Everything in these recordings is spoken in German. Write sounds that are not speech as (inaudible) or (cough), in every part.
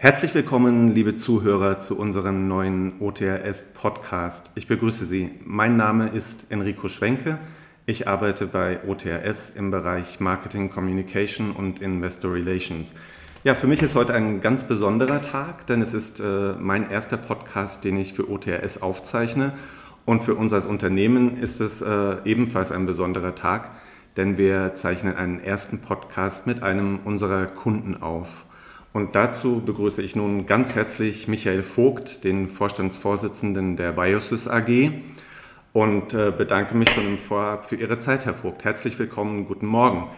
Herzlich willkommen, liebe Zuhörer, zu unserem neuen OTRS Podcast. Ich begrüße Sie. Mein Name ist Enrico Schwenke. Ich arbeite bei OTRS im Bereich Marketing, Communication und Investor Relations. Ja, für mich ist heute ein ganz besonderer Tag, denn es ist äh, mein erster Podcast, den ich für OTRS aufzeichne. Und für uns als Unternehmen ist es äh, ebenfalls ein besonderer Tag, denn wir zeichnen einen ersten Podcast mit einem unserer Kunden auf. Und dazu begrüße ich nun ganz herzlich Michael Vogt, den Vorstandsvorsitzenden der Biosys AG und äh, bedanke mich schon im Vorab für Ihre Zeit, Herr Vogt. Herzlich willkommen, guten Morgen.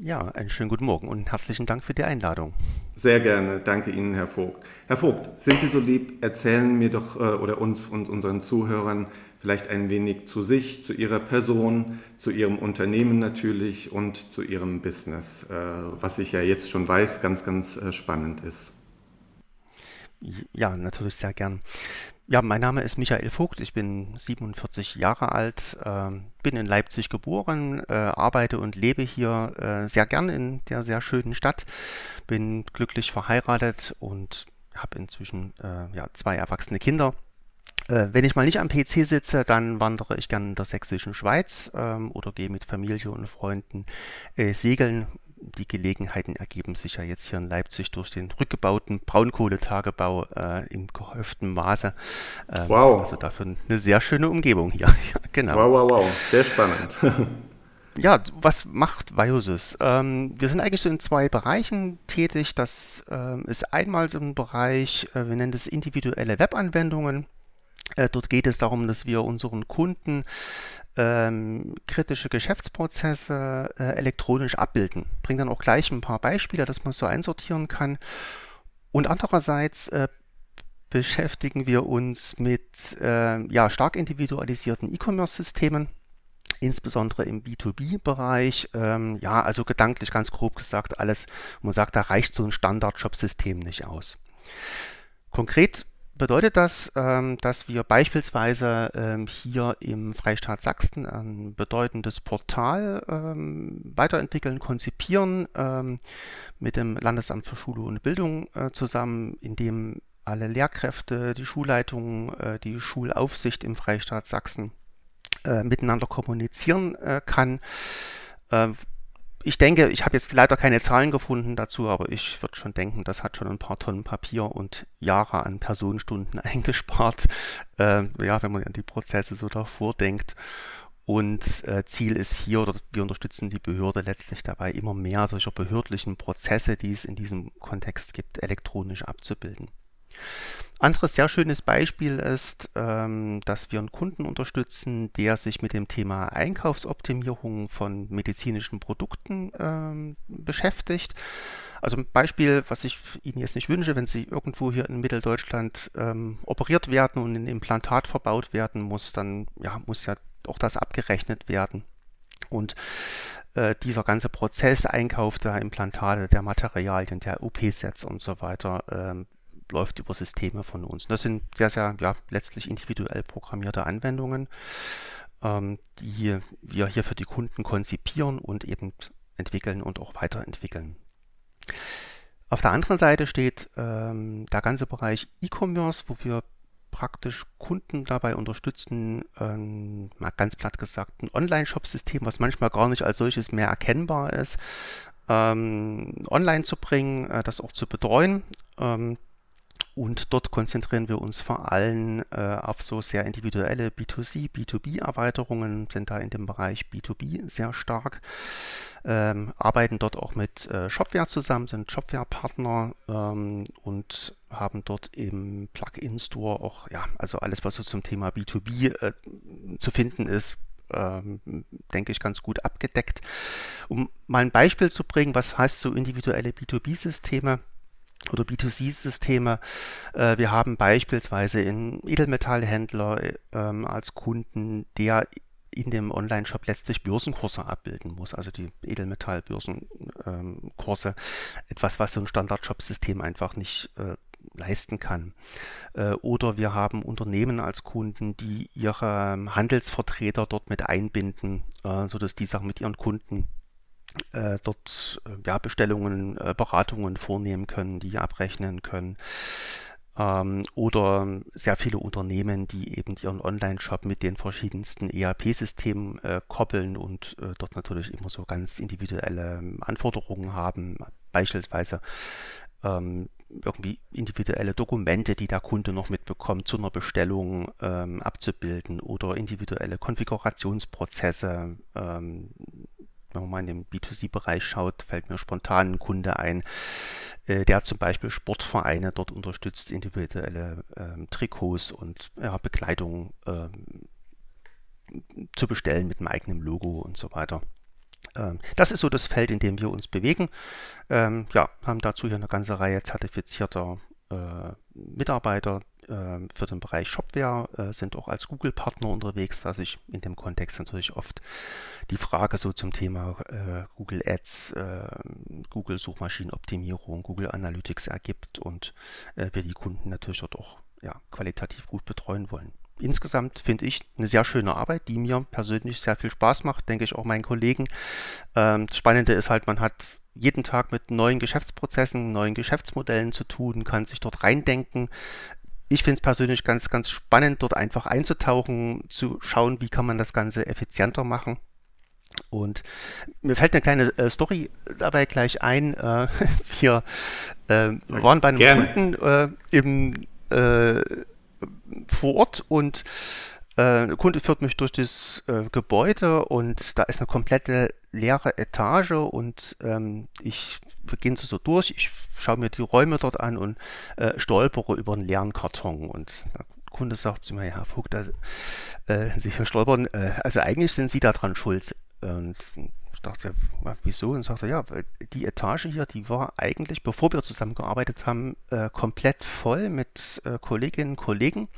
Ja, einen schönen guten Morgen und herzlichen Dank für die Einladung. Sehr gerne, danke Ihnen, Herr Vogt. Herr Vogt, sind Sie so lieb, erzählen mir doch äh, oder uns und unseren Zuhörern vielleicht ein wenig zu sich, zu Ihrer Person, zu Ihrem Unternehmen natürlich und zu Ihrem Business, äh, was ich ja jetzt schon weiß, ganz, ganz äh, spannend ist. Ja, natürlich sehr gern. Ja, mein Name ist Michael Vogt, ich bin 47 Jahre alt, äh, bin in Leipzig geboren, äh, arbeite und lebe hier äh, sehr gern in der sehr schönen Stadt, bin glücklich verheiratet und habe inzwischen äh, ja, zwei erwachsene Kinder. Äh, wenn ich mal nicht am PC sitze, dann wandere ich gern in der sächsischen Schweiz ähm, oder gehe mit Familie und Freunden äh, segeln die Gelegenheiten ergeben sich ja jetzt hier in Leipzig durch den rückgebauten Braunkohletagebau äh, im gehäuften Maße. Ähm, wow. Also dafür eine sehr schöne Umgebung hier. (laughs) ja, genau. Wow, wow, wow. Sehr spannend. (laughs) ja, was macht Biosys? Ähm, wir sind eigentlich so in zwei Bereichen tätig. Das ähm, ist einmal so ein Bereich, äh, wir nennen das individuelle Webanwendungen. Äh, dort geht es darum, dass wir unseren Kunden ähm, kritische Geschäftsprozesse äh, elektronisch abbilden. Bringe dann auch gleich ein paar Beispiele, dass man so einsortieren kann. Und andererseits äh, beschäftigen wir uns mit äh, ja, stark individualisierten E-Commerce-Systemen, insbesondere im B2B-Bereich. Ähm, ja, also gedanklich ganz grob gesagt, alles, man sagt, da reicht so ein Standard-Shop-System nicht aus. Konkret bedeutet das, ähm, dass wir beispielsweise ähm, hier im Freistaat Sachsen ein bedeutendes Portal ähm, weiterentwickeln, konzipieren mit dem Landesamt für Schule und Bildung äh, zusammen, in dem alle Lehrkräfte, die Schulleitungen, äh, die Schulaufsicht im Freistaat Sachsen äh, miteinander kommunizieren kann ich denke, ich habe jetzt leider keine Zahlen gefunden dazu, aber ich würde schon denken, das hat schon ein paar Tonnen Papier und Jahre an Personenstunden (laughs) eingespart, äh, ja, wenn man an die Prozesse so davor denkt. Und äh, Ziel ist hier, oder wir unterstützen die Behörde letztlich dabei, immer mehr solcher behördlichen Prozesse, die es in diesem Kontext gibt, elektronisch abzubilden. Anderes sehr schönes Beispiel ist, ähm, dass wir einen Kunden unterstützen, der sich mit dem Thema Einkaufsoptimierung von medizinischen Produkten ähm, beschäftigt. Also ein Beispiel, was ich Ihnen jetzt nicht wünsche, wenn Sie irgendwo hier in Mitteldeutschland ähm, operiert werden und ein Implantat verbaut werden muss, dann ja, muss ja auch das abgerechnet werden. Und äh, dieser ganze Prozess, Einkauf der Implantate, der Materialien, der OP-Sets und so weiter, ähm, läuft über Systeme von uns. Das sind sehr, sehr ja, letztlich individuell programmierte Anwendungen, ähm, die wir hier für die Kunden konzipieren und eben entwickeln und auch weiterentwickeln. Auf der anderen Seite steht ähm, der ganze Bereich E-Commerce, wo wir praktisch Kunden dabei unterstützen, ähm, mal ganz platt gesagt, ein Online-Shop-System, was manchmal gar nicht als solches mehr erkennbar ist, ähm, online zu bringen, äh, das auch zu betreuen. Ähm, und dort konzentrieren wir uns vor allem äh, auf so sehr individuelle B2C, B2B-Erweiterungen, sind da in dem Bereich B2B sehr stark, ähm, arbeiten dort auch mit äh, Shopware zusammen, sind Shopware-Partner ähm, und haben dort im Plugin-Store auch, ja, also alles, was so zum Thema B2B äh, zu finden ist, ähm, denke ich, ganz gut abgedeckt. Um mal ein Beispiel zu bringen, was heißt so individuelle B2B-Systeme? Oder B2C-Systeme. Äh, wir haben beispielsweise einen Edelmetallhändler ähm, als Kunden, der in dem Online-Shop letztlich Börsenkurse abbilden muss, also die Edelmetall-Börsenkurse, ähm, etwas, was so ein Standard-Shop-System einfach nicht äh, leisten kann. Äh, oder wir haben Unternehmen als Kunden, die ihre Handelsvertreter dort mit einbinden, äh, sodass die Sachen mit ihren Kunden äh, dort äh, ja, Bestellungen, äh, Beratungen vornehmen können, die abrechnen können. Ähm, oder sehr viele Unternehmen, die eben ihren Online-Shop mit den verschiedensten ERP-Systemen äh, koppeln und äh, dort natürlich immer so ganz individuelle ähm, Anforderungen haben, beispielsweise ähm, irgendwie individuelle Dokumente, die der Kunde noch mitbekommt, zu einer Bestellung ähm, abzubilden oder individuelle Konfigurationsprozesse. Ähm, wenn man mal in den B2C-Bereich schaut, fällt mir spontan ein Kunde ein, äh, der zum Beispiel Sportvereine dort unterstützt, individuelle ähm, Trikots und ja, Bekleidung ähm, zu bestellen mit einem eigenen Logo und so weiter. Ähm, das ist so das Feld, in dem wir uns bewegen. Ähm, ja, haben dazu hier eine ganze Reihe zertifizierter äh, Mitarbeiter äh, für den Bereich Shopware, äh, sind auch als Google-Partner unterwegs, da sich in dem Kontext natürlich oft die Frage so zum Thema äh, Google Ads, äh, Google Suchmaschinenoptimierung, Google Analytics ergibt und äh, wir die Kunden natürlich dort auch ja, qualitativ gut betreuen wollen insgesamt finde ich eine sehr schöne Arbeit, die mir persönlich sehr viel Spaß macht, denke ich auch meinen Kollegen. Ähm, das Spannende ist halt, man hat jeden Tag mit neuen Geschäftsprozessen, neuen Geschäftsmodellen zu tun, kann sich dort reindenken. Ich finde es persönlich ganz, ganz spannend, dort einfach einzutauchen, zu schauen, wie kann man das Ganze effizienter machen. Und mir fällt eine kleine äh, Story dabei gleich ein. Äh, (laughs) wir äh, waren bei einem Gerne. Kunden äh, im äh, vor Ort und äh, der Kunde führt mich durch das äh, Gebäude und da ist eine komplette leere Etage und ähm, ich beginne so durch, ich schaue mir die Räume dort an und äh, stolpere über einen leeren Karton und der Kunde sagt zu mir, ja, Herr Vogt, da, äh, Sie hier stolpern, äh, also eigentlich sind Sie daran schuld. Und ich dachte, wieso? Und sagte, ja, die Etage hier, die war eigentlich, bevor wir zusammengearbeitet haben, äh, komplett voll mit äh, Kolleginnen und Kollegen,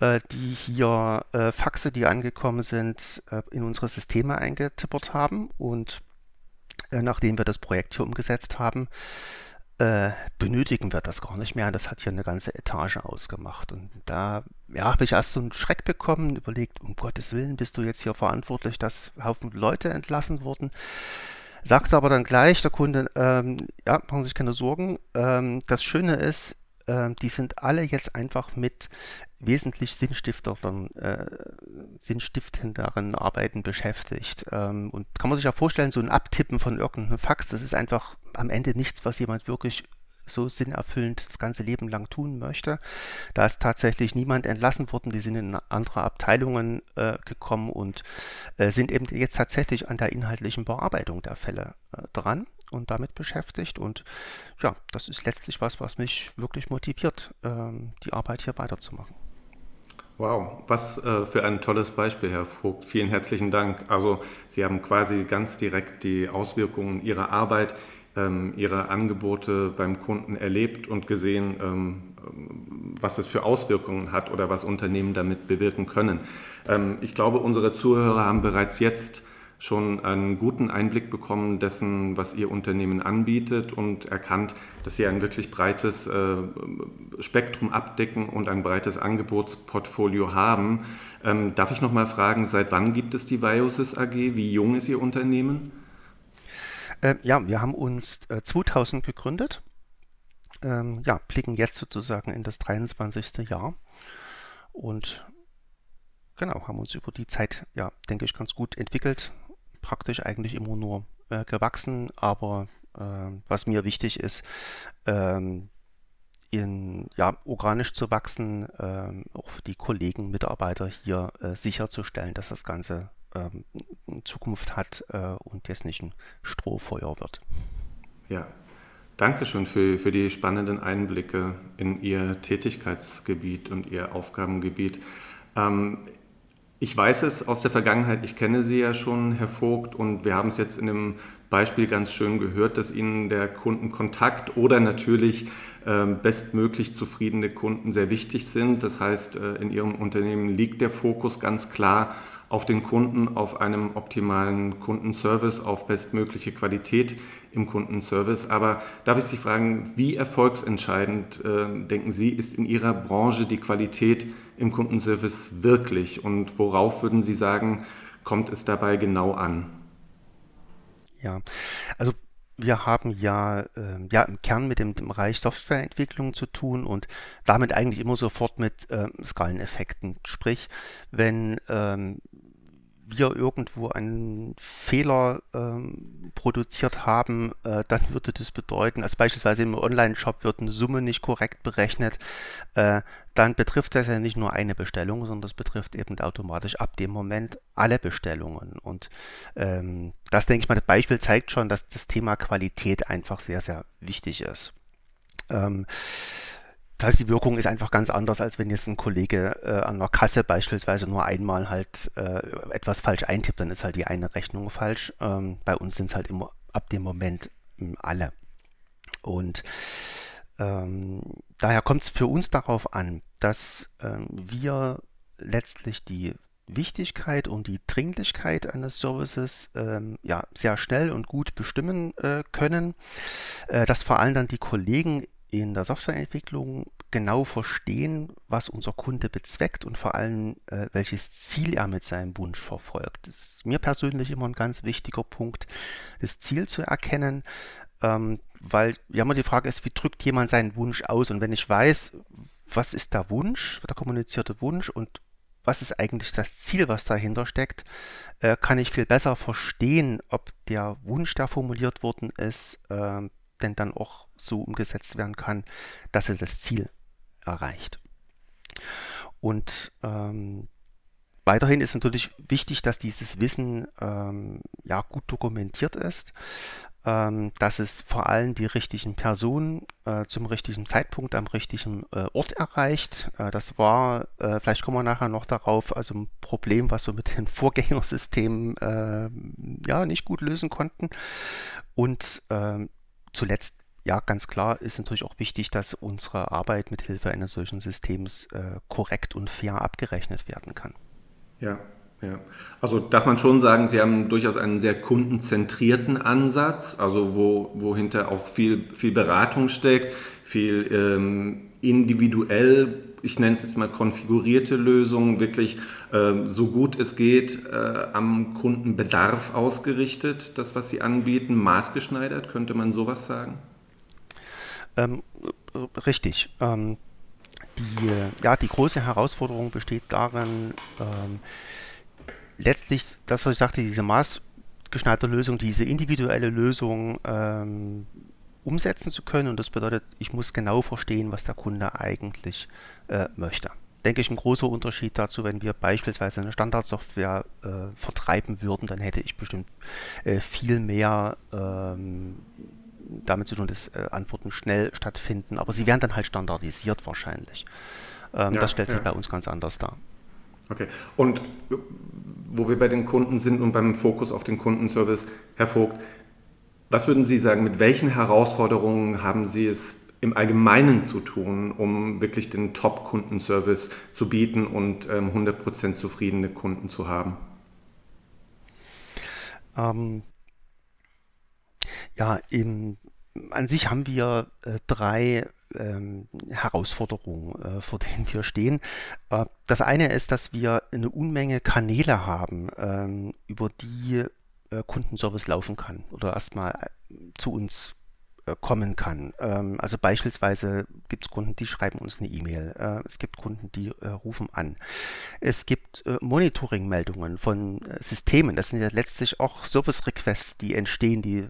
die hier äh, Faxe, die angekommen sind, äh, in unsere Systeme eingetippert haben. Und äh, nachdem wir das Projekt hier umgesetzt haben, äh, benötigen wir das gar nicht mehr. Das hat hier eine ganze Etage ausgemacht. Und da ja, habe ich erst so einen Schreck bekommen, überlegt, um Gottes Willen, bist du jetzt hier verantwortlich, dass Haufen Leute entlassen wurden. Sagt aber dann gleich der Kunde, ähm, ja, machen Sie sich keine Sorgen. Ähm, das Schöne ist, äh, die sind alle jetzt einfach mit wesentlich sinnstiftenderen, äh, sinnstiftenderen Arbeiten beschäftigt. Ähm, und kann man sich ja vorstellen, so ein Abtippen von irgendeinem Fax, das ist einfach am Ende nichts, was jemand wirklich so sinnerfüllend das ganze Leben lang tun möchte. Da ist tatsächlich niemand entlassen worden, die sind in andere Abteilungen äh, gekommen und äh, sind eben jetzt tatsächlich an der inhaltlichen Bearbeitung der Fälle äh, dran und damit beschäftigt. Und ja, das ist letztlich was, was mich wirklich motiviert, ähm, die Arbeit hier weiterzumachen. Wow, was äh, für ein tolles Beispiel, Herr Vogt. Vielen herzlichen Dank. Also Sie haben quasi ganz direkt die Auswirkungen Ihrer Arbeit, ähm, Ihre Angebote beim Kunden erlebt und gesehen, ähm, was es für Auswirkungen hat oder was Unternehmen damit bewirken können. Ich glaube, unsere Zuhörer haben bereits jetzt schon einen guten Einblick bekommen dessen, was Ihr Unternehmen anbietet und erkannt, dass Sie ein wirklich breites äh, Spektrum abdecken und ein breites Angebotsportfolio haben. Ähm, darf ich noch mal fragen, seit wann gibt es die Viosys AG? Wie jung ist Ihr Unternehmen? Äh, ja, wir haben uns äh, 2000 gegründet. Ähm, ja, blicken jetzt sozusagen in das 23. Jahr und genau, haben uns über die Zeit, ja, denke ich, ganz gut entwickelt, praktisch eigentlich immer nur äh, gewachsen, aber äh, was mir wichtig ist, ähm, in, ja, organisch zu wachsen, ähm, auch für die Kollegen, Mitarbeiter hier äh, sicherzustellen, dass das Ganze ähm, Zukunft hat äh, und jetzt nicht ein Strohfeuer wird. Ja, Dankeschön für, für die spannenden Einblicke in Ihr Tätigkeitsgebiet und Ihr Aufgabengebiet. Ähm, ich weiß es aus der Vergangenheit, ich kenne Sie ja schon, Herr Vogt, und wir haben es jetzt in dem Beispiel ganz schön gehört, dass Ihnen der Kundenkontakt oder natürlich äh, bestmöglich zufriedene Kunden sehr wichtig sind. Das heißt, äh, in Ihrem Unternehmen liegt der Fokus ganz klar auf den Kunden, auf einem optimalen Kundenservice, auf bestmögliche Qualität im Kundenservice. Aber darf ich Sie fragen, wie erfolgsentscheidend, äh, denken Sie, ist in Ihrer Branche die Qualität im Kundenservice wirklich und worauf würden Sie sagen, kommt es dabei genau an? Ja, also wir haben ja, äh, ja im Kern mit dem, dem Bereich Softwareentwicklung zu tun und damit eigentlich immer sofort mit äh, Skaleneffekten. Sprich, wenn ähm, wir irgendwo einen Fehler ähm, produziert haben, äh, dann würde das bedeuten, also beispielsweise im Online-Shop wird eine Summe nicht korrekt berechnet, äh, dann betrifft das ja nicht nur eine Bestellung, sondern das betrifft eben automatisch ab dem Moment alle Bestellungen. Und ähm, das, denke ich mal, das Beispiel zeigt schon, dass das Thema Qualität einfach sehr, sehr wichtig ist. Ähm, das heißt, die Wirkung ist einfach ganz anders, als wenn jetzt ein Kollege äh, an der Kasse beispielsweise nur einmal halt äh, etwas falsch eintippt, dann ist halt die eine Rechnung falsch. Ähm, bei uns sind es halt immer ab dem Moment äh, alle. Und ähm, daher kommt es für uns darauf an, dass ähm, wir letztlich die Wichtigkeit und die Dringlichkeit eines Services ähm, ja, sehr schnell und gut bestimmen äh, können, äh, dass vor allem dann die Kollegen in der Softwareentwicklung genau verstehen, was unser Kunde bezweckt und vor allem, äh, welches Ziel er mit seinem Wunsch verfolgt. Das ist mir persönlich immer ein ganz wichtiger Punkt, das Ziel zu erkennen, ähm, weil ja immer die Frage ist, wie drückt jemand seinen Wunsch aus? Und wenn ich weiß, was ist der Wunsch, der kommunizierte Wunsch und was ist eigentlich das Ziel, was dahinter steckt, äh, kann ich viel besser verstehen, ob der Wunsch, der formuliert worden ist, äh, denn dann auch so umgesetzt werden kann, dass er das Ziel erreicht. Und ähm, weiterhin ist natürlich wichtig, dass dieses Wissen ähm, ja, gut dokumentiert ist, ähm, dass es vor allem die richtigen Personen äh, zum richtigen Zeitpunkt am richtigen äh, Ort erreicht. Äh, das war, äh, vielleicht kommen wir nachher noch darauf, also ein Problem, was wir mit den (laughs) Vorgängersystemen äh, ja nicht gut lösen konnten. Und ähm, zuletzt, ja, ganz klar ist natürlich auch wichtig, dass unsere Arbeit mit Hilfe eines solchen Systems äh, korrekt und fair abgerechnet werden kann. Ja, ja. Also darf man schon sagen, Sie haben durchaus einen sehr kundenzentrierten Ansatz, also wo, wo hinter auch viel, viel Beratung steckt, viel ähm, individuell, ich nenne es jetzt mal konfigurierte Lösungen, wirklich ähm, so gut es geht äh, am Kundenbedarf ausgerichtet, das, was Sie anbieten, maßgeschneidert, könnte man sowas sagen? Ähm, richtig. Ähm, die, ja, die große Herausforderung besteht darin, ähm, letztlich, das, was ich sagte, diese maßgeschneiderte Lösung, diese individuelle Lösung ähm, umsetzen zu können. Und das bedeutet, ich muss genau verstehen, was der Kunde eigentlich äh, möchte. Denke ich, ein großer Unterschied dazu, wenn wir beispielsweise eine Standardsoftware äh, vertreiben würden, dann hätte ich bestimmt äh, viel mehr ähm, damit zu tun, dass äh, Antworten schnell stattfinden. Aber sie werden dann halt standardisiert wahrscheinlich. Ähm, ja, das stellt sich bei uns ganz anders dar. Okay. Und wo wir bei den Kunden sind und beim Fokus auf den Kundenservice, Herr Vogt, was würden Sie sagen, mit welchen Herausforderungen haben Sie es im Allgemeinen zu tun, um wirklich den Top-Kundenservice zu bieten und ähm, 100% zufriedene Kunden zu haben? Ähm, ja, in, an sich haben wir äh, drei ähm, Herausforderungen, äh, vor denen wir stehen. Äh, das eine ist, dass wir eine Unmenge Kanäle haben, ähm, über die äh, Kundenservice laufen kann oder erstmal äh, zu uns äh, kommen kann. Ähm, also beispielsweise gibt es Kunden, die schreiben uns eine E-Mail. Äh, es gibt Kunden, die rufen an. Es gibt Monitoring-Meldungen von Systemen. Das sind ja letztlich auch Service-Requests, die entstehen, die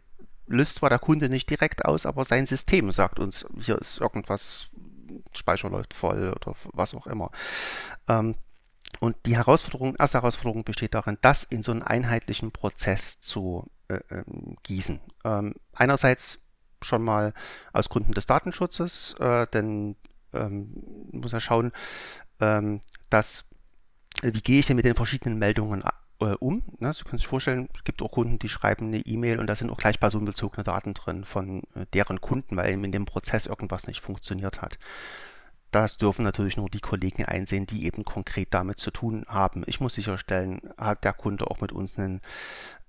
löst zwar der Kunde nicht direkt aus, aber sein System sagt uns, hier ist irgendwas, Speicher läuft voll oder was auch immer. Ähm, und die Herausforderung, erste Herausforderung besteht darin, das in so einen einheitlichen Prozess zu äh, ähm, gießen. Ähm, einerseits schon mal aus Gründen des Datenschutzes, äh, denn ähm, muss ja schauen, ähm, dass äh, wie gehe ich denn mit den verschiedenen Meldungen äh, um. Ne? Sie können sich vorstellen, es gibt auch Kunden, die schreiben eine E-Mail und da sind auch gleich personenbezogene Daten drin von äh, deren Kunden, weil eben in dem Prozess irgendwas nicht funktioniert hat. Das dürfen natürlich nur die Kollegen einsehen, die eben konkret damit zu tun haben. Ich muss sicherstellen, hat der Kunde auch mit uns einen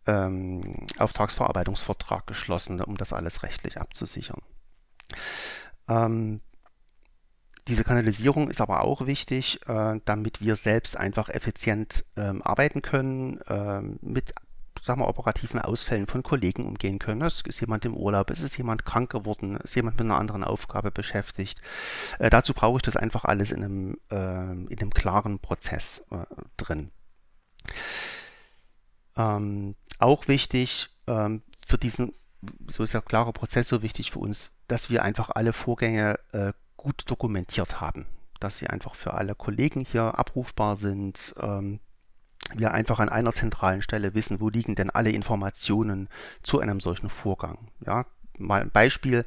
ähm, Auftragsverarbeitungsvertrag geschlossen, um das alles rechtlich abzusichern. Ähm, diese Kanalisierung ist aber auch wichtig, äh, damit wir selbst einfach effizient ähm, arbeiten können, äh, mit sagen wir, operativen Ausfällen von Kollegen umgehen können. Es ist jemand im Urlaub, es ist jemand krank geworden, ist jemand mit einer anderen Aufgabe beschäftigt. Äh, dazu brauche ich das einfach alles in einem, äh, in einem klaren Prozess äh, drin. Ähm, auch wichtig ähm, für diesen, so ist der klare Prozess so wichtig für uns, dass wir einfach alle Vorgänge äh, gut dokumentiert haben, dass sie einfach für alle Kollegen hier abrufbar sind. Ähm, wir einfach an einer zentralen Stelle wissen, wo liegen denn alle Informationen zu einem solchen Vorgang. Ja, mal ein Beispiel.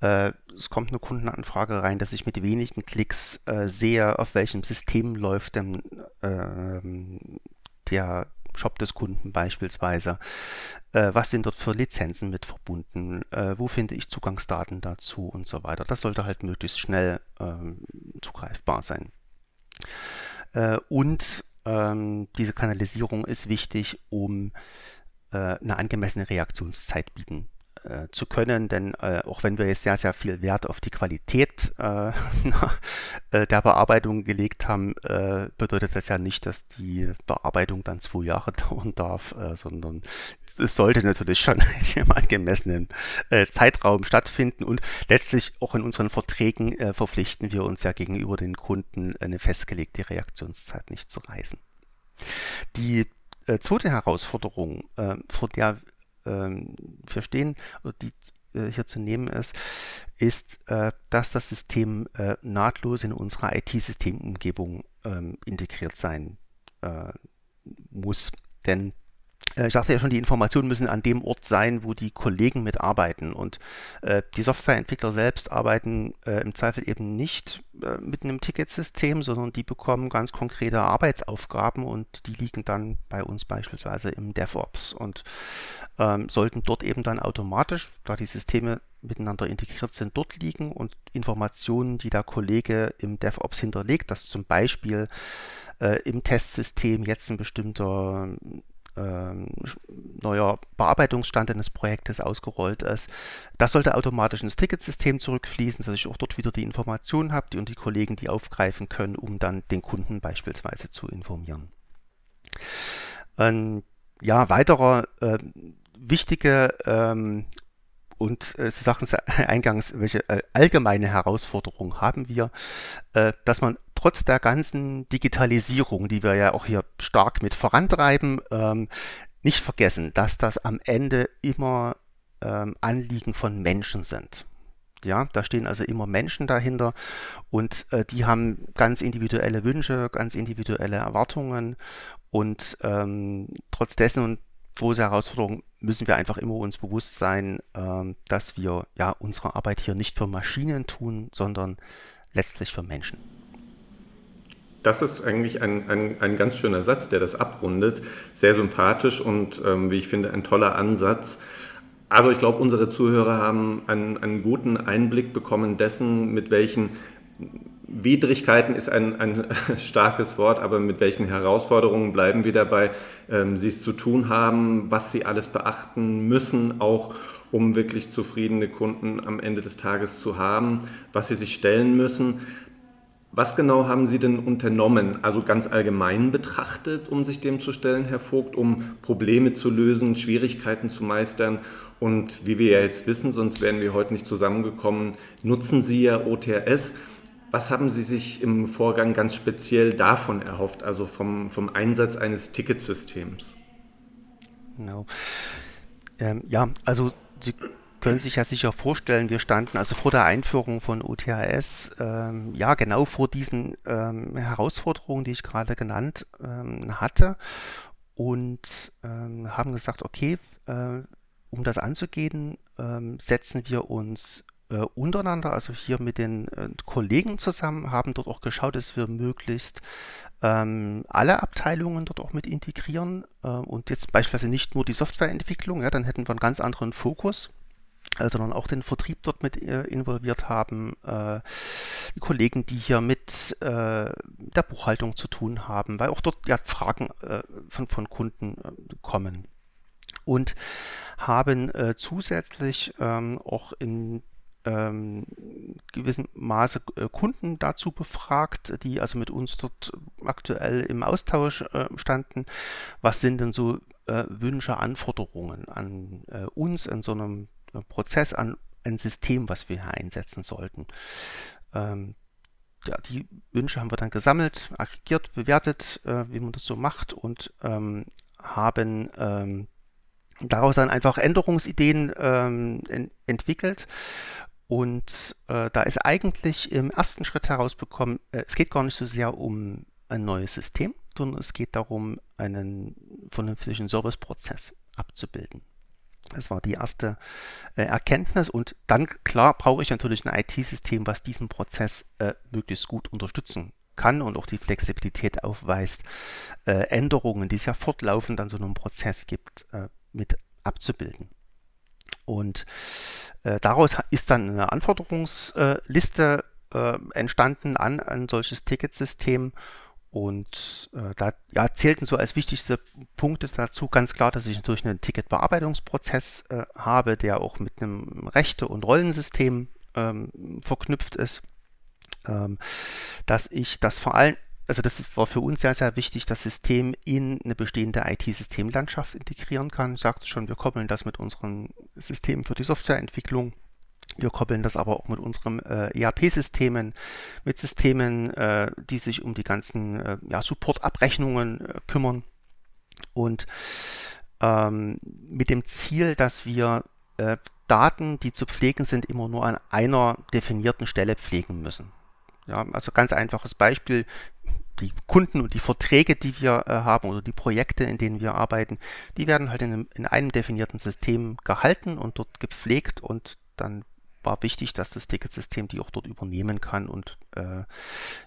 Äh, es kommt eine Kundenanfrage rein, dass ich mit wenigen Klicks äh, sehe, auf welchem System läuft denn äh, der Shop des Kunden beispielsweise. Äh, was sind dort für Lizenzen mit verbunden? Äh, wo finde ich Zugangsdaten dazu und so weiter? Das sollte halt möglichst schnell ähm, zugreifbar sein. Äh, und ähm, diese Kanalisierung ist wichtig, um äh, eine angemessene Reaktionszeit bieten äh, zu können, denn äh, auch wenn wir jetzt sehr, sehr viel Wert auf die Qualität äh, (laughs) äh der Bearbeitung gelegt haben, äh, bedeutet das ja nicht, dass die Bearbeitung dann zwei Jahre (laughs) dauern darf, äh, sondern es sollte natürlich schon (laughs) im angemessenen Zeitraum stattfinden und letztlich auch in unseren Verträgen verpflichten wir uns ja gegenüber den Kunden eine festgelegte Reaktionszeit nicht zu reißen. Die zweite Herausforderung, vor der ähm, verstehen, die äh, hier zu nehmen ist, ist, äh, dass das System äh, nahtlos in unserer IT-Systemumgebung ähm, integriert sein muss. Denn ich sagte ja schon, die Informationen müssen an dem Ort sein, wo die Kollegen mitarbeiten. Und äh, die Softwareentwickler selbst arbeiten äh, im Zweifel eben nicht äh, mit einem Ticketsystem, sondern die bekommen ganz konkrete Arbeitsaufgaben und die liegen dann bei uns beispielsweise im DevOps und ähm, sollten dort eben dann automatisch, da die Systeme miteinander integriert sind, dort liegen und Informationen, die der Kollege im DevOps hinterlegt, dass zum Beispiel äh, im Testsystem jetzt ein bestimmter ähm, neuer Bearbeitungsstand eines Projektes ausgerollt ist. Das sollte automatisch ins Ticketsystem zurückfließen, dass ich auch dort wieder die Informationen habe die und die Kollegen die aufgreifen können, um dann den Kunden beispielsweise zu informieren. Ein ja, weiterer äh, wichtige ähm, und äh, Sie sagten es eingangs, welche äh, allgemeine Herausforderung haben wir, äh, dass man trotz der ganzen Digitalisierung, die wir ja auch hier stark mit vorantreiben, ähm, nicht vergessen, dass das am Ende immer ähm, Anliegen von Menschen sind. Ja, da stehen also immer Menschen dahinter und äh, die haben ganz individuelle Wünsche, ganz individuelle Erwartungen und ähm, trotz dessen und große Herausforderung müssen wir einfach immer uns bewusst sein, ähm, dass wir ja unsere Arbeit hier nicht für Maschinen tun, sondern letztlich für Menschen. Das ist eigentlich ein, ein, ein ganz schöner Satz, der das abrundet. Sehr sympathisch und ähm, wie ich finde ein toller Ansatz. Also ich glaube, unsere Zuhörer haben einen, einen guten Einblick bekommen dessen, mit welchen Widrigkeiten ist ein, ein (laughs) starkes Wort, aber mit welchen Herausforderungen bleiben wir dabei, ähm, sie es zu tun haben, was sie alles beachten müssen, auch um wirklich zufriedene Kunden am Ende des Tages zu haben, was sie sich stellen müssen. Was genau haben Sie denn unternommen, also ganz allgemein betrachtet, um sich dem zu stellen, Herr Vogt, um Probleme zu lösen, Schwierigkeiten zu meistern? Und wie wir ja jetzt wissen, sonst wären wir heute nicht zusammengekommen, nutzen Sie ja OTRS. Was haben Sie sich im Vorgang ganz speziell davon erhofft, also vom, vom Einsatz eines Ticketsystems? Genau. Ähm, ja, also Sie können sich ja sicher vorstellen, wir standen also vor der Einführung von OTHS, ähm, ja genau vor diesen ähm, Herausforderungen, die ich gerade genannt ähm, hatte und ähm, haben gesagt, okay, äh, um das anzugehen, ähm, setzen wir uns äh, untereinander, also hier mit den äh, Kollegen zusammen, haben dort auch geschaut, dass wir möglichst ähm, alle Abteilungen dort auch mit integrieren äh, und jetzt beispielsweise nicht nur die Softwareentwicklung, ja, dann hätten wir einen ganz anderen Fokus sondern auch den Vertrieb dort mit äh, involviert haben, äh, die Kollegen, die hier mit äh, der Buchhaltung zu tun haben, weil auch dort ja Fragen von, von Kunden kommen. Und haben zusätzlich ähm, auch in ähm, gewissem Maße Kunden dazu befragt, die also mit uns dort aktuell im Austausch standen. Was sind denn so Wünsche, Anforderungen an uns in so einem Prozess, an ein System, was wir hier einsetzen sollten? Ähm, ja, die Wünsche haben wir dann gesammelt, aggregiert, bewertet, äh, wie man das so macht und ähm, haben ähm, daraus dann einfach Änderungsideen ähm, en entwickelt. Und äh, da ist eigentlich im ersten Schritt herausbekommen, äh, es geht gar nicht so sehr um ein neues System, sondern es geht darum, einen vernünftigen Serviceprozess abzubilden. Das war die erste äh, Erkenntnis. Und dann, klar, brauche ich natürlich ein IT-System, was diesen Prozess äh, möglichst gut unterstützen kann und auch die Flexibilität aufweist, äh, Änderungen, die es ja fortlaufend an so einem Prozess gibt, äh, mit abzubilden. Und äh, daraus ist dann eine Anforderungsliste entstanden an ein solches Ticketsystem. Und äh, da ja, zählten so als wichtigste Punkte dazu ganz klar, dass ich natürlich einen Ticketbearbeitungsprozess äh, habe, der auch mit einem Rechte- und Rollensystem ähm, verknüpft ist. Ähm, dass ich das vor allem, also das war für uns sehr, sehr wichtig, das System in eine bestehende IT-Systemlandschaft integrieren kann. Ich sagte schon, wir koppeln das mit unseren Systemen für die Softwareentwicklung wir koppeln das aber auch mit unseren äh, ERP-Systemen, mit Systemen, äh, die sich um die ganzen äh, ja, Support-Abrechnungen äh, kümmern. Und ähm, mit dem Ziel, dass wir äh, Daten, die zu pflegen sind, immer nur an einer definierten Stelle pflegen müssen. Ja, also ganz einfaches Beispiel. Die Kunden und die Verträge, die wir äh, haben oder die Projekte, in denen wir arbeiten, die werden halt in einem, in einem definierten System gehalten und dort gepflegt und dann war wichtig, dass das Ticketsystem die auch dort übernehmen kann und äh,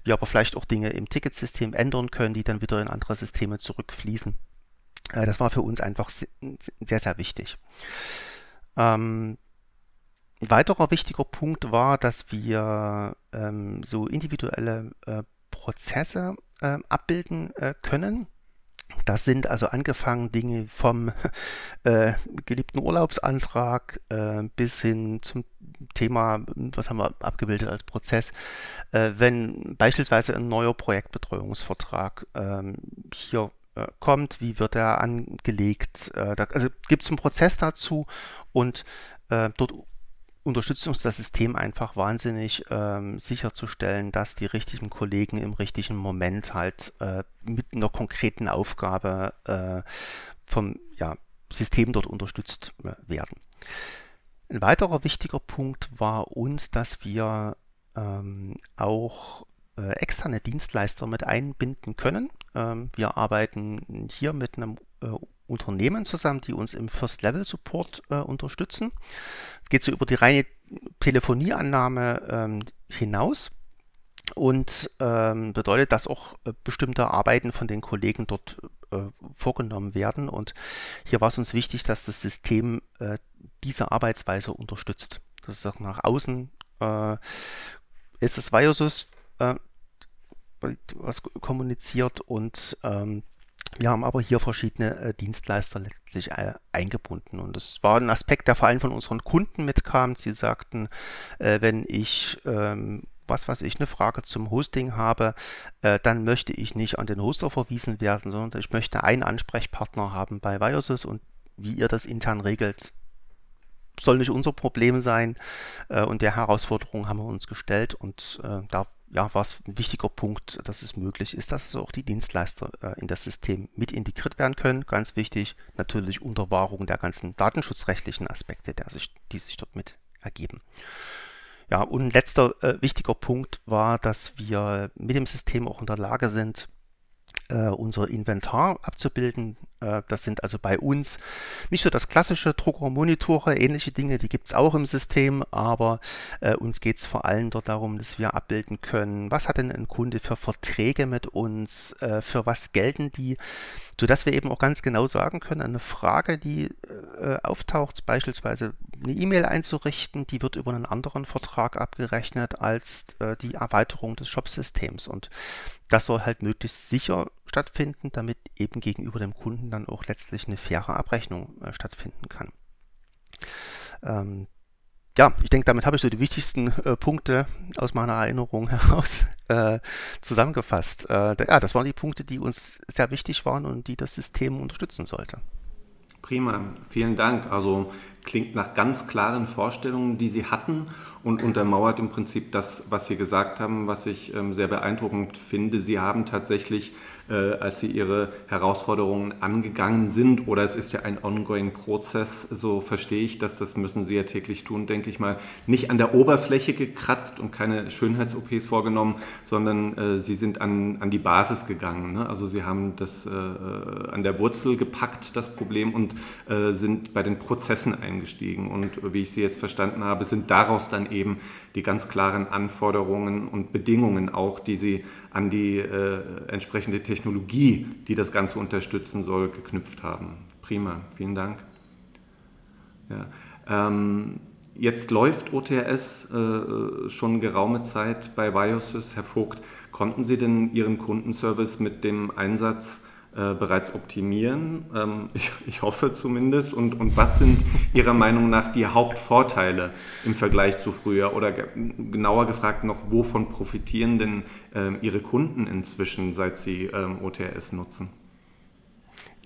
wir aber vielleicht auch Dinge im Ticketsystem ändern können, die dann wieder in andere Systeme zurückfließen. Äh, das war für uns einfach sehr, sehr wichtig. Ähm, ein weiterer wichtiger Punkt war, dass wir ähm, so individuelle äh, Prozesse äh, abbilden äh, können. Das sind also angefangen Dinge vom (laughs) äh, geliebten Urlaubsantrag äh, bis hin zum Thema, was haben wir abgebildet als Prozess, äh, wenn beispielsweise ein neuer Projektbetreuungsvertrag ähm, hier äh, kommt, wie wird er angelegt, äh, da, also gibt es einen Prozess dazu und äh, dort unterstützt uns das System einfach wahnsinnig ähm, sicherzustellen, dass die richtigen Kollegen im richtigen Moment halt äh, mit einer konkreten Aufgabe äh, vom ja, System dort unterstützt äh, werden. Ein weiterer wichtiger Punkt war uns, dass wir ähm, auch äh, externe Dienstleister mit einbinden können. Ähm, wir arbeiten hier mit einem äh, Unternehmen zusammen, die uns im First-Level-Support äh, unterstützen. Es geht so über die reine Telefonieannahme ähm, hinaus und ähm, bedeutet, dass auch äh, bestimmte Arbeiten von den Kollegen dort äh, vorgenommen werden. Und hier war es uns wichtig, dass das System äh, diese Arbeitsweise unterstützt. Das ist auch nach außen äh, ist das Virusus äh, was kommuniziert und ähm, wir haben aber hier verschiedene äh, Dienstleister letztlich äh, eingebunden. Und das war ein Aspekt, der vor allem von unseren Kunden mitkam. Sie sagten, äh, wenn ich, ähm, was weiß ich, eine Frage zum Hosting habe, äh, dann möchte ich nicht an den Hoster verwiesen werden, sondern ich möchte einen Ansprechpartner haben bei Viruses und wie ihr das intern regelt, soll nicht unser Problem sein. Und der Herausforderung haben wir uns gestellt und da ja, war es ein wichtiger Punkt, dass es möglich ist, dass also auch die Dienstleister äh, in das System mit integriert werden können. Ganz wichtig, natürlich unter Wahrung der ganzen datenschutzrechtlichen Aspekte, sich, die sich dort mit ergeben. Ja, und letzter äh, wichtiger Punkt war, dass wir mit dem System auch in der Lage sind, äh, unser Inventar abzubilden. Äh, das sind also bei uns nicht so das klassische Drucker, Monitore, ähnliche Dinge, die gibt es auch im System, aber äh, uns geht es vor allem dort darum, dass wir abbilden können, was hat denn ein Kunde für Verträge mit uns, äh, für was gelten die, sodass wir eben auch ganz genau sagen können, eine Frage, die äh, auftaucht, beispielsweise eine E-Mail einzurichten, die wird über einen anderen Vertrag abgerechnet als äh, die Erweiterung des Shop-Systems. Und das soll halt möglichst sicher stattfinden, damit eben gegenüber dem Kunden dann auch letztlich eine faire Abrechnung äh, stattfinden kann. Ähm, ja, ich denke, damit habe ich so die wichtigsten äh, Punkte aus meiner Erinnerung (laughs) heraus äh, zusammengefasst. Äh, ja, das waren die Punkte, die uns sehr wichtig waren und die das System unterstützen sollte. Prima, vielen Dank. Also klingt nach ganz klaren Vorstellungen, die Sie hatten und untermauert im Prinzip das, was Sie gesagt haben, was ich ähm, sehr beeindruckend finde. Sie haben tatsächlich äh, als sie ihre Herausforderungen angegangen sind. Oder es ist ja ein ongoing Prozess, so verstehe ich das, das müssen sie ja täglich tun, denke ich mal, nicht an der Oberfläche gekratzt und keine Schönheits-OPs vorgenommen, sondern äh, sie sind an, an die Basis gegangen. Ne? Also sie haben das äh, an der Wurzel gepackt, das Problem, und sind bei den Prozessen eingestiegen. Und wie ich sie jetzt verstanden habe, sind daraus dann eben die ganz klaren Anforderungen und Bedingungen auch, die sie an die äh, entsprechende Technologie, die das Ganze unterstützen soll, geknüpft haben. Prima, vielen Dank. Ja, ähm, jetzt läuft OTRS äh, schon geraume Zeit bei Viosys. Herr Vogt, konnten Sie denn Ihren Kundenservice mit dem Einsatz äh, bereits optimieren? Ähm, ich, ich, hoffe zumindest. Und, und was sind Ihrer Meinung nach die Hauptvorteile im Vergleich zu früher? Oder genauer gefragt noch, wovon profitieren denn ähm, Ihre Kunden inzwischen, seit sie ähm, OTRS nutzen?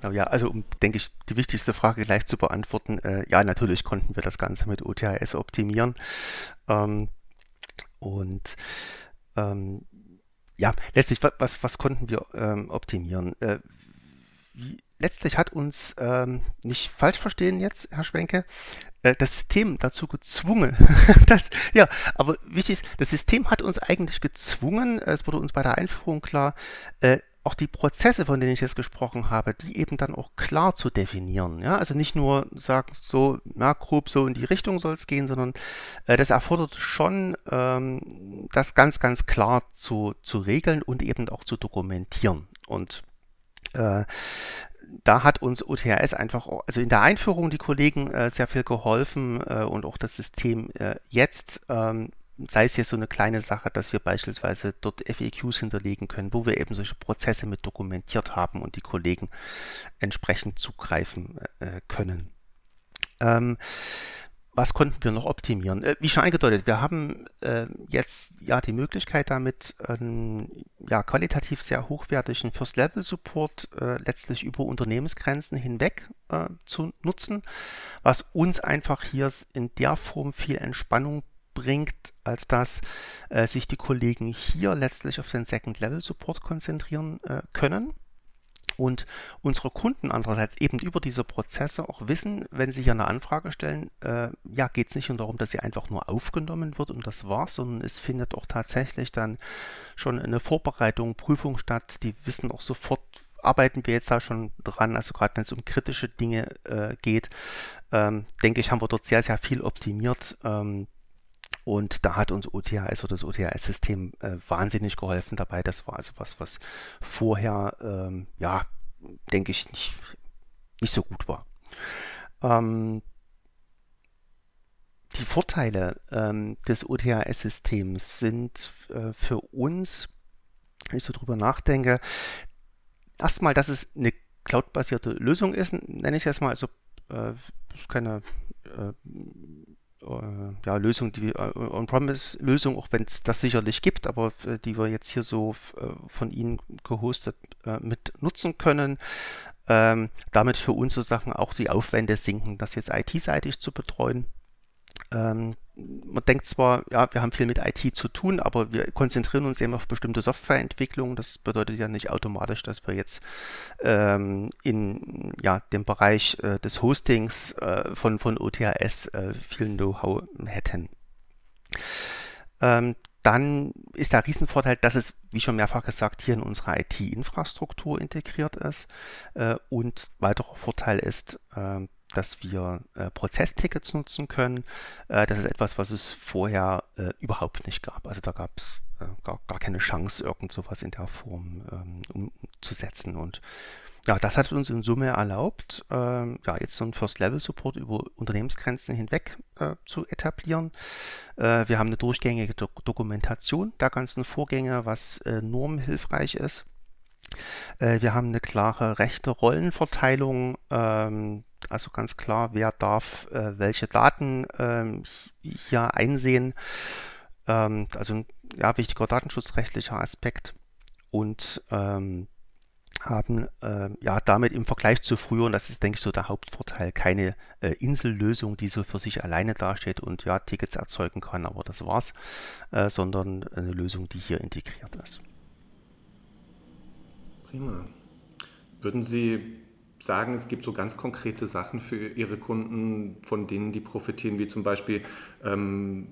Ja, also um, denke ich, die wichtigste Frage gleich zu beantworten. Äh, ja, natürlich konnten wir das Ganze mit OTHS optimieren. Ähm, und ähm, ja, letztlich, was, was konnten wir ähm, optimieren? Äh, letztlich hat uns, ähm, nicht falsch verstehen jetzt, Herr Schwenke, äh, das System dazu gezwungen. (laughs) das, ja, aber wichtig ist, das System hat uns eigentlich gezwungen, es wurde uns bei der Einführung klar, äh, auch die Prozesse, von denen ich jetzt gesprochen habe, die eben dann auch klar zu definieren. Ja? Also nicht nur sagen, so ja, grob so in die Richtung soll es gehen, sondern äh, das erfordert schon, ähm, das ganz, ganz klar zu, zu regeln und eben auch zu dokumentieren. Und äh, da hat uns OTRS einfach, also in der Einführung die Kollegen äh, sehr viel geholfen äh, und auch das System äh, jetzt ähm, sei es jetzt so eine kleine Sache, dass wir beispielsweise dort FAQs hinterlegen können, wo wir eben solche Prozesse mit dokumentiert haben und die Kollegen entsprechend zugreifen äh, können. Ähm, was konnten wir noch optimieren? Äh, wie schon angedeutet, wir haben äh, jetzt ja die Möglichkeit damit einen ja, qualitativ sehr hochwertigen First-Level-Support äh, letztlich über Unternehmensgrenzen hinweg äh, zu nutzen, was uns einfach hier in der Form viel Entspannung bringt, als dass äh, sich die Kollegen hier letztlich auf den Second-Level-Support konzentrieren äh, können und unsere Kunden andererseits eben über diese Prozesse auch wissen, wenn sie hier eine Anfrage stellen, äh, ja, geht es nicht nur darum, dass sie einfach nur aufgenommen wird und das war's, sondern es findet auch tatsächlich dann schon eine Vorbereitung, Prüfung statt. Die wissen auch sofort, arbeiten wir jetzt da schon dran, also gerade wenn es um kritische Dinge äh, geht, ähm, denke ich, haben wir dort sehr, sehr viel optimiert. Ähm, und da hat uns OTHS oder das OTHS-System äh, wahnsinnig geholfen dabei. Das war also was, was vorher, ähm, ja, denke ich, nicht, nicht so gut war. Ähm, die Vorteile ähm, des OTHS-Systems sind äh, für uns, wenn ich so drüber nachdenke, erstmal, dass es eine cloud-basierte Lösung ist, nenne ich es mal. Also äh, keine äh, ja, Lösung, die äh, On-Premise-Lösung, auch wenn es das sicherlich gibt, aber äh, die wir jetzt hier so äh, von Ihnen gehostet äh, mit nutzen können. Ähm, damit für unsere Sachen auch die Aufwände sinken, das jetzt IT-seitig zu betreuen. Ähm, man denkt zwar, ja, wir haben viel mit IT zu tun, aber wir konzentrieren uns eben auf bestimmte Softwareentwicklung. Das bedeutet ja nicht automatisch, dass wir jetzt ähm, in ja, dem Bereich äh, des Hostings äh, von, von OTHS äh, viel Know-how hätten. Ähm, dann ist der Riesenvorteil, dass es, wie schon mehrfach gesagt, hier in unserer IT-Infrastruktur integriert ist. Äh, und weiterer Vorteil ist, äh, dass wir äh, Prozesstickets nutzen können. Äh, das ist etwas, was es vorher äh, überhaupt nicht gab. Also da gab es äh, gar, gar, keine Chance, irgend sowas in der Form ähm, umzusetzen. Und ja, das hat uns in Summe erlaubt, ähm, ja, jetzt so einen First-Level-Support über Unternehmensgrenzen hinweg äh, zu etablieren. Äh, wir haben eine durchgängige Do Dokumentation der ganzen Vorgänge, was enorm hilfreich ist. Wir haben eine klare rechte Rollenverteilung. Ähm, also ganz klar, wer darf äh, welche Daten ähm, hier einsehen. Ähm, also ja, wichtiger datenschutzrechtlicher Aspekt und haben äh, ja damit im Vergleich zu früher, und das ist, denke ich, so der Hauptvorteil, keine äh, Insellösung, die so für sich alleine dasteht und ja, Tickets erzeugen kann, aber das war's, äh, sondern eine Lösung, die hier integriert ist. Prima. Würden Sie sagen, es gibt so ganz konkrete Sachen für Ihre Kunden, von denen die profitieren, wie zum Beispiel ähm,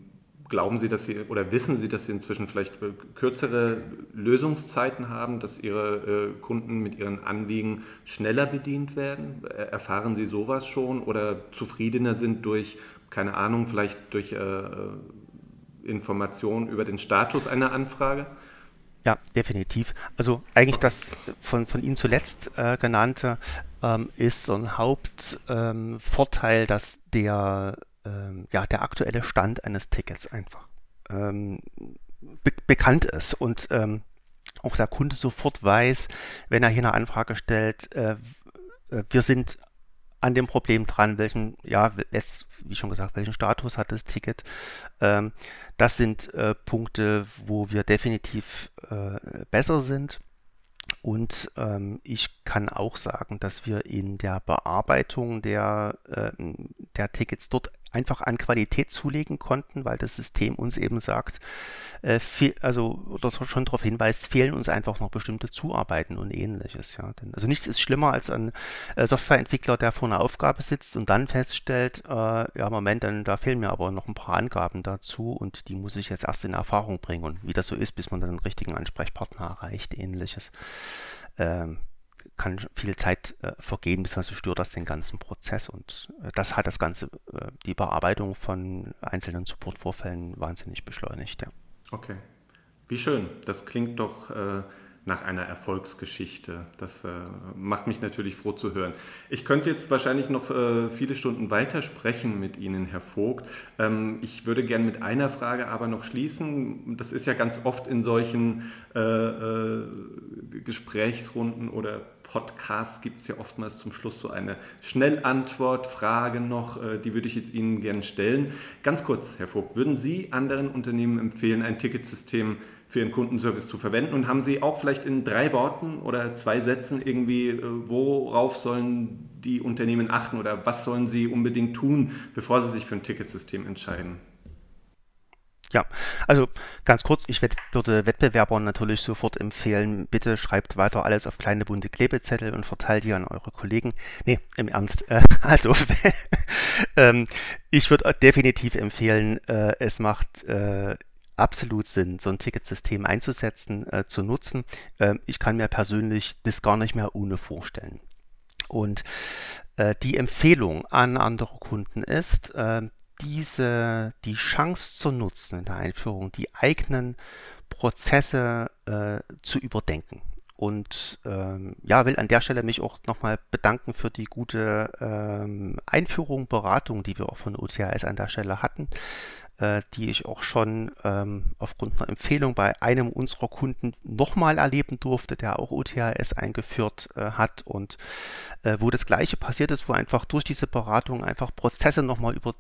Glauben Sie, dass Sie oder wissen Sie, dass Sie inzwischen vielleicht äh, kürzere Lösungszeiten haben, dass Ihre äh, Kunden mit ihren Anliegen schneller bedient werden? Erfahren Sie sowas schon oder zufriedener sind durch, keine Ahnung, vielleicht durch äh, äh Informationen über den Status einer Anfrage? Ja, definitiv. Also eigentlich das von, von Ihnen zuletzt äh, genannte ähm, ist so ein Hauptvorteil, ähm, dass der ähm, ja, der aktuelle Stand eines Tickets einfach ähm, be bekannt ist und ähm, auch der Kunde sofort weiß, wenn er hier eine Anfrage stellt, äh, äh wir sind an dem Problem dran, welchen, ja, wie schon gesagt, welchen Status hat das Ticket. Ähm, das sind äh, Punkte, wo wir definitiv äh, besser sind. Und ähm, ich kann auch sagen, dass wir in der Bearbeitung der, äh, der Tickets dort einfach an Qualität zulegen konnten, weil das System uns eben sagt, äh, viel, also oder schon darauf hinweist, fehlen uns einfach noch bestimmte Zuarbeiten und ähnliches. Ja. Denn, also nichts ist schlimmer als ein äh, Softwareentwickler, der vor einer Aufgabe sitzt und dann feststellt, äh, ja Moment, dann da fehlen mir aber noch ein paar Angaben dazu und die muss ich jetzt erst in Erfahrung bringen und wie das so ist, bis man dann einen richtigen Ansprechpartner erreicht, ähnliches. Ähm, kann viel Zeit äh, vergehen, beziehungsweise stört das den ganzen Prozess und äh, das hat das Ganze, äh, die Bearbeitung von einzelnen Supportvorfällen wahnsinnig beschleunigt. Ja. Okay, wie schön. Das klingt doch äh, nach einer Erfolgsgeschichte. Das äh, macht mich natürlich froh zu hören. Ich könnte jetzt wahrscheinlich noch äh, viele Stunden weiter sprechen mit Ihnen, Herr Vogt. Ähm, ich würde gerne mit einer Frage aber noch schließen. Das ist ja ganz oft in solchen Gesprächsrunden oder Podcasts gibt es ja oftmals zum Schluss so eine Schnellantwort-Frage noch, äh, die würde ich jetzt Ihnen gerne stellen. Ganz kurz, Herr Vogt, würden Sie anderen Unternehmen empfehlen, ein Ticketsystem für Ihren Kundenservice zu verwenden? Und haben Sie auch vielleicht in drei Worten oder zwei Sätzen irgendwie, äh, worauf sollen die Unternehmen achten oder was sollen sie unbedingt tun, bevor sie sich für ein Ticketsystem entscheiden? Ja, also ganz kurz, ich würde Wettbewerbern natürlich sofort empfehlen, bitte schreibt weiter alles auf kleine bunte Klebezettel und verteilt die an eure Kollegen. Nee, im Ernst. Äh, (laughs) also, (laughs) ähm, ich würde definitiv empfehlen, äh, es macht äh, absolut Sinn, so ein Ticketsystem einzusetzen, äh, zu nutzen. Ähm, ich kann mir persönlich das gar nicht mehr ohne vorstellen. Und äh, die Empfehlung an andere Kunden ist, äh, diese, die Chance zu nutzen in der Einführung, die eigenen Prozesse äh, zu überdenken. Und ähm, ja, will an der Stelle mich auch nochmal bedanken für die gute ähm, Einführung, Beratung, die wir auch von OTHS an der Stelle hatten, äh, die ich auch schon ähm, aufgrund einer Empfehlung bei einem unserer Kunden nochmal erleben durfte, der auch OTHS eingeführt äh, hat und äh, wo das gleiche passiert ist, wo einfach durch diese Beratung einfach Prozesse nochmal über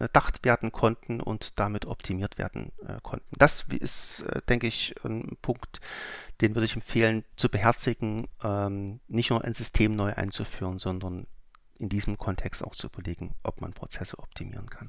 überdacht werden konnten und damit optimiert werden äh, konnten. Das ist, äh, denke ich, ein Punkt, den würde ich empfehlen zu beherzigen, ähm, nicht nur ein System neu einzuführen, sondern in diesem Kontext auch zu überlegen, ob man Prozesse optimieren kann.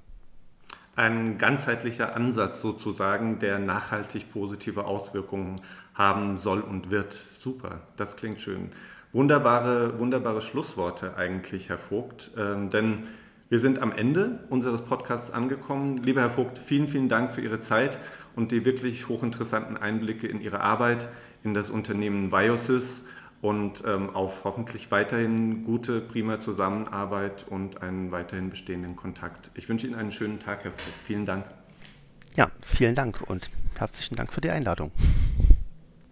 Ein ganzheitlicher Ansatz sozusagen, der nachhaltig positive Auswirkungen haben soll und wird. Super, das klingt schön. Wunderbare, wunderbare Schlussworte eigentlich, Herr Vogt. Ähm, denn wir sind am Ende unseres Podcasts angekommen. Lieber Herr Vogt, vielen, vielen Dank für Ihre Zeit und die wirklich hochinteressanten Einblicke in Ihre Arbeit, in das Unternehmen Biosys und ähm, auf hoffentlich weiterhin gute, prima Zusammenarbeit und einen weiterhin bestehenden Kontakt. Ich wünsche Ihnen einen schönen Tag, Herr Vogt. Vielen Dank. Ja, vielen Dank und herzlichen Dank für die Einladung.